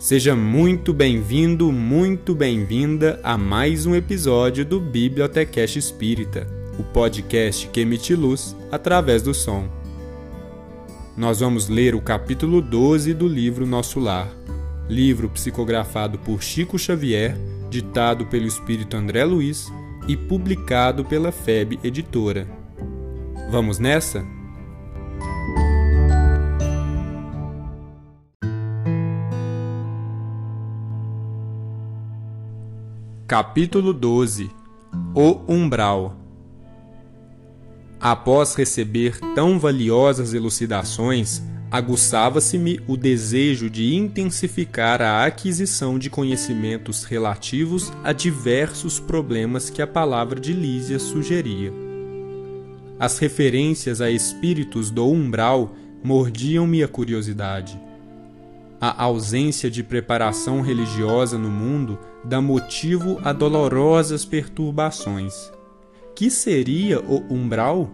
Seja muito bem-vindo, muito bem-vinda a mais um episódio do Bibliotecast Espírita, o podcast que emite luz através do som. Nós vamos ler o capítulo 12 do livro Nosso Lar, livro psicografado por Chico Xavier, ditado pelo espírito André Luiz e publicado pela FEB Editora. Vamos nessa? Capítulo 12 O Umbral Após receber tão valiosas elucidações, aguçava-se-me o desejo de intensificar a aquisição de conhecimentos relativos a diversos problemas que a palavra de Lísia sugeria. As referências a espíritos do umbral mordiam-me a curiosidade a ausência de preparação religiosa no mundo dá motivo a dolorosas perturbações. Que seria o umbral?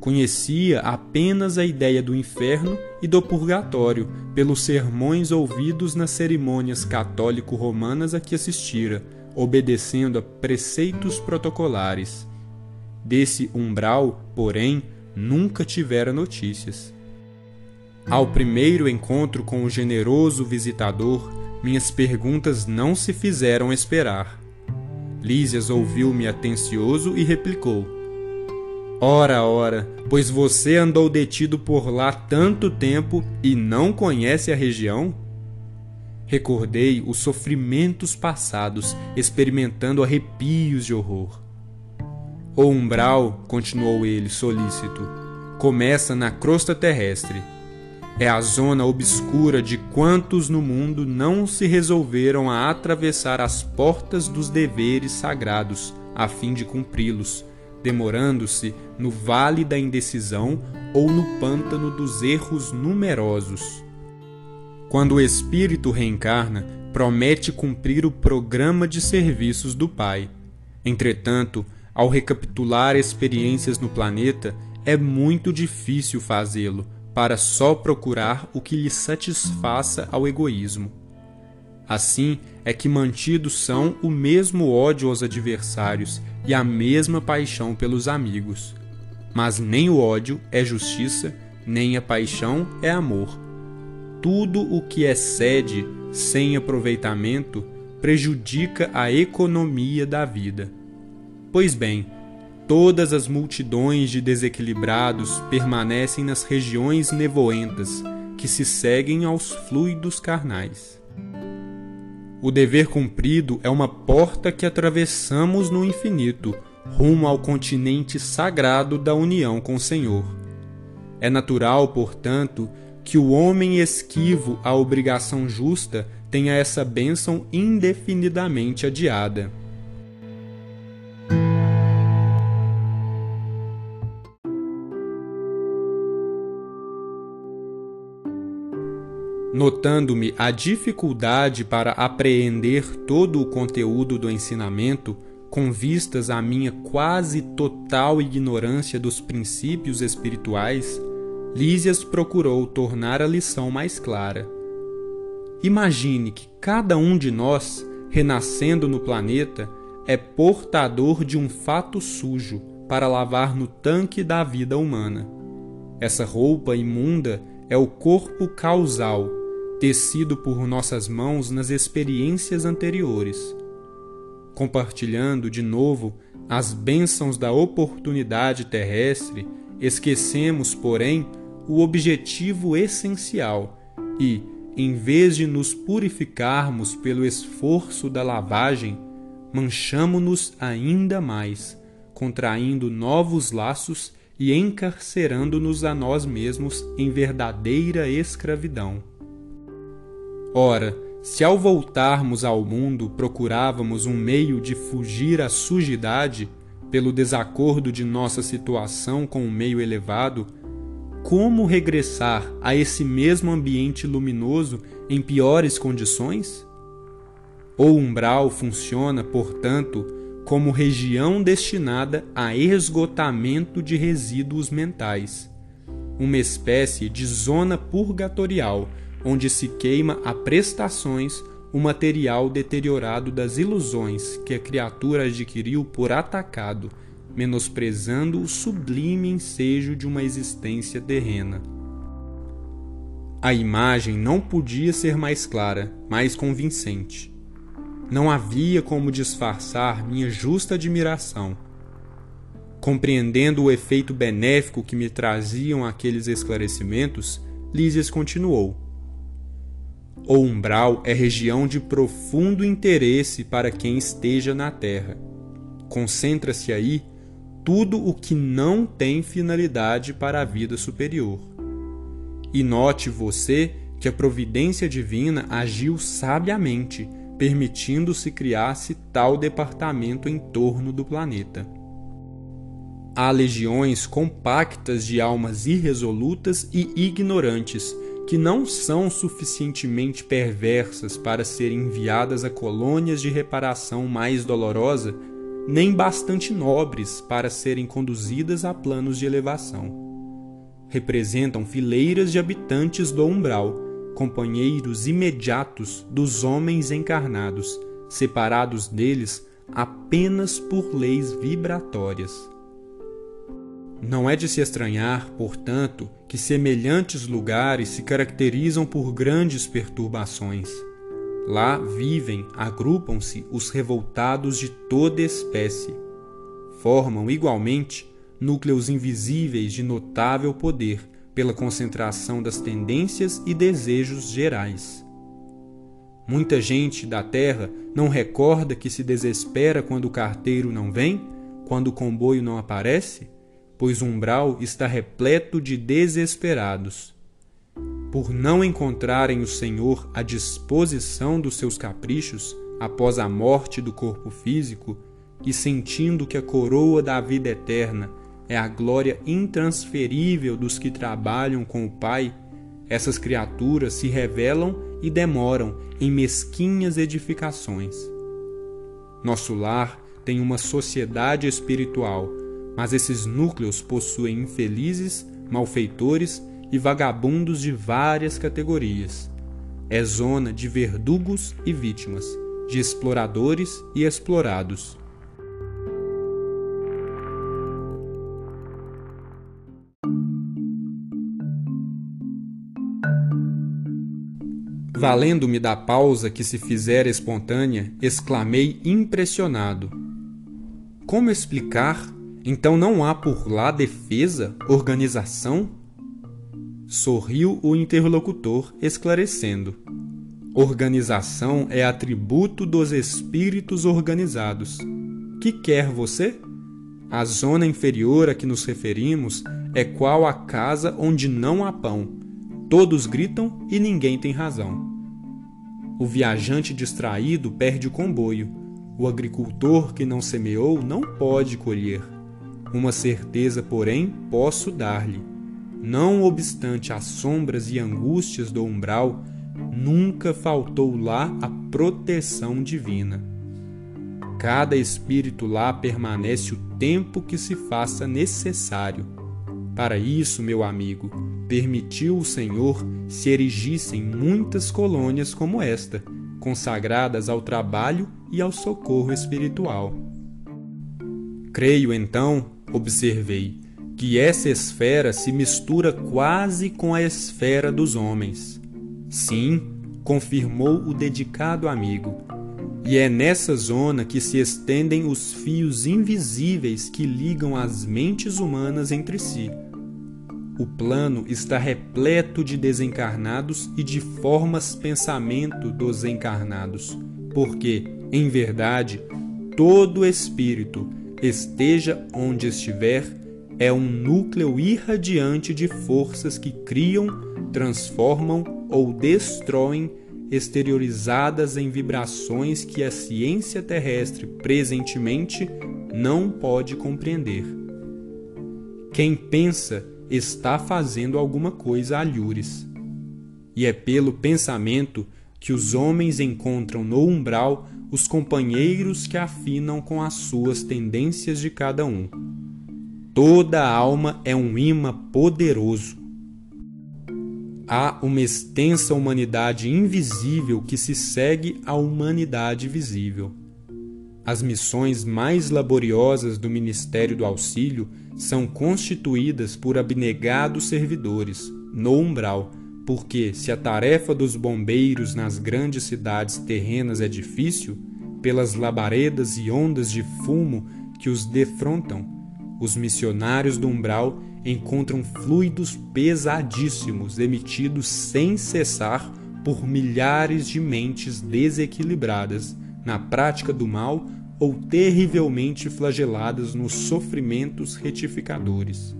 Conhecia apenas a ideia do inferno e do purgatório pelos sermões ouvidos nas cerimônias católico-romanas a que assistira, obedecendo a preceitos protocolares. Desse umbral, porém, nunca tivera notícias. Ao primeiro encontro com o generoso visitador, minhas perguntas não se fizeram esperar. Lísias ouviu-me atencioso e replicou: Ora, ora, pois você andou detido por lá tanto tempo e não conhece a região? Recordei os sofrimentos passados, experimentando arrepios de horror. O umbral, continuou ele solícito, começa na crosta terrestre é a zona obscura de quantos no mundo não se resolveram a atravessar as portas dos deveres sagrados a fim de cumpri-los, demorando-se no vale da indecisão ou no pântano dos erros numerosos. Quando o espírito reencarna, promete cumprir o programa de serviços do Pai. Entretanto, ao recapitular experiências no planeta, é muito difícil fazê-lo para só procurar o que lhe satisfaça ao egoísmo. Assim é que mantidos são o mesmo ódio aos adversários e a mesma paixão pelos amigos. Mas nem o ódio é justiça, nem a paixão é amor. Tudo o que excede sem aproveitamento prejudica a economia da vida. Pois bem, Todas as multidões de desequilibrados permanecem nas regiões nevoentas que se seguem aos fluidos carnais. O dever cumprido é uma porta que atravessamos no infinito, rumo ao continente sagrado da união com o Senhor. É natural, portanto, que o homem esquivo à obrigação justa tenha essa bênção indefinidamente adiada. Notando-me a dificuldade para apreender todo o conteúdo do ensinamento, com vistas à minha quase total ignorância dos princípios espirituais, Lísias procurou tornar a lição mais clara. Imagine que cada um de nós, renascendo no planeta, é portador de um fato sujo para lavar no tanque da vida humana. Essa roupa imunda é o corpo causal tecido por nossas mãos nas experiências anteriores. Compartilhando de novo as bênçãos da oportunidade terrestre, esquecemos, porém, o objetivo essencial e, em vez de nos purificarmos pelo esforço da lavagem, manchamo-nos ainda mais, contraindo novos laços e encarcerando-nos a nós mesmos em verdadeira escravidão. Ora, se ao voltarmos ao mundo procurávamos um meio de fugir à sujidade pelo desacordo de nossa situação com o meio elevado, como regressar a esse mesmo ambiente luminoso em piores condições? O umbral funciona, portanto, como região destinada a esgotamento de resíduos mentais, uma espécie de zona purgatorial onde se queima a prestações o material deteriorado das ilusões que a criatura adquiriu por atacado, menosprezando o sublime ensejo de uma existência terrena. A imagem não podia ser mais clara, mais convincente. Não havia como disfarçar minha justa admiração. Compreendendo o efeito benéfico que me traziam aqueles esclarecimentos, Lísias continuou. O umbral é região de profundo interesse para quem esteja na Terra. Concentra-se aí tudo o que não tem finalidade para a vida superior. E note você que a providência divina agiu sabiamente, permitindo-se criar-se tal departamento em torno do planeta. Há legiões compactas de almas irresolutas e ignorantes que não são suficientemente perversas para serem enviadas a colônias de reparação mais dolorosa, nem bastante nobres para serem conduzidas a planos de elevação representam fileiras de habitantes do umbral, companheiros imediatos dos homens encarnados, separados deles apenas por leis vibratórias. Não é de se estranhar, portanto, que semelhantes lugares se caracterizam por grandes perturbações. Lá vivem, agrupam-se os revoltados de toda espécie. Formam igualmente núcleos invisíveis de notável poder pela concentração das tendências e desejos gerais. Muita gente da terra não recorda que se desespera quando o carteiro não vem, quando o comboio não aparece, pois o umbral está repleto de desesperados. Por não encontrarem o Senhor à disposição dos seus caprichos após a morte do corpo físico e sentindo que a coroa da vida eterna é a glória intransferível dos que trabalham com o Pai, essas criaturas se revelam e demoram em mesquinhas edificações. Nosso lar tem uma sociedade espiritual, mas esses núcleos possuem infelizes, malfeitores e vagabundos de várias categorias. É zona de verdugos e vítimas, de exploradores e explorados. Valendo-me da pausa que se fizera espontânea, exclamei impressionado. Como explicar? Então não há por lá defesa, organização? Sorriu o interlocutor, esclarecendo. Organização é atributo dos espíritos organizados. Que quer você? A zona inferior a que nos referimos é qual a casa onde não há pão. Todos gritam e ninguém tem razão. O viajante distraído perde o comboio. O agricultor que não semeou não pode colher. Uma certeza, porém, posso dar-lhe. Não obstante as sombras e angústias do umbral, nunca faltou lá a proteção divina. Cada espírito lá permanece o tempo que se faça necessário. Para isso, meu amigo, permitiu o Senhor se erigissem muitas colônias como esta, consagradas ao trabalho e ao socorro espiritual. Creio então, observei, que essa esfera se mistura quase com a esfera dos homens. Sim, confirmou o dedicado amigo, e é nessa zona que se estendem os fios invisíveis que ligam as mentes humanas entre si o plano está repleto de desencarnados e de formas pensamento dos encarnados, porque, em verdade, todo espírito, esteja onde estiver, é um núcleo irradiante de forças que criam, transformam ou destroem, exteriorizadas em vibrações que a ciência terrestre presentemente não pode compreender. Quem pensa está fazendo alguma coisa alhures. E é pelo pensamento que os homens encontram no umbral os companheiros que afinam com as suas tendências de cada um. Toda alma é um imã poderoso. Há uma extensa humanidade invisível que se segue à humanidade visível. As missões mais laboriosas do Ministério do Auxílio são constituídas por abnegados servidores, no umbral, porque se a tarefa dos bombeiros nas grandes cidades terrenas é difícil, pelas labaredas e ondas de fumo que os defrontam, os missionários do umbral encontram fluidos pesadíssimos emitidos sem cessar por milhares de mentes desequilibradas na prática do mal ou terrivelmente flageladas nos sofrimentos retificadores.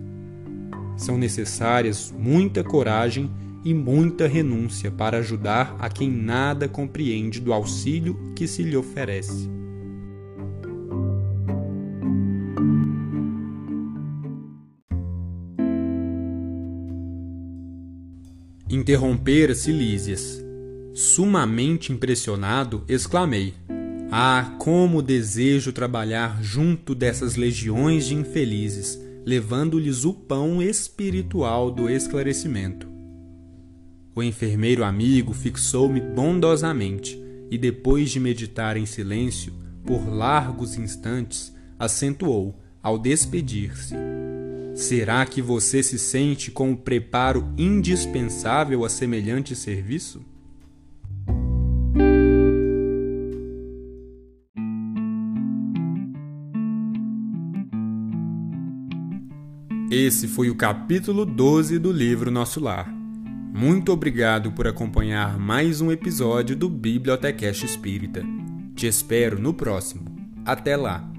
São necessárias muita coragem e muita renúncia para ajudar a quem nada compreende do auxílio que se lhe oferece. Interrompera-se Lísias. Sumamente impressionado, exclamei: Ah, como desejo trabalhar junto dessas legiões de infelizes, levando-lhes o pão espiritual do esclarecimento. O enfermeiro amigo fixou-me bondosamente e, depois de meditar em silêncio por largos instantes, acentuou, ao despedir-se: Será que você se sente com o preparo indispensável a semelhante serviço? Esse foi o capítulo 12 do livro Nosso Lar. Muito obrigado por acompanhar mais um episódio do Bibliotecast Espírita. Te espero no próximo. Até lá!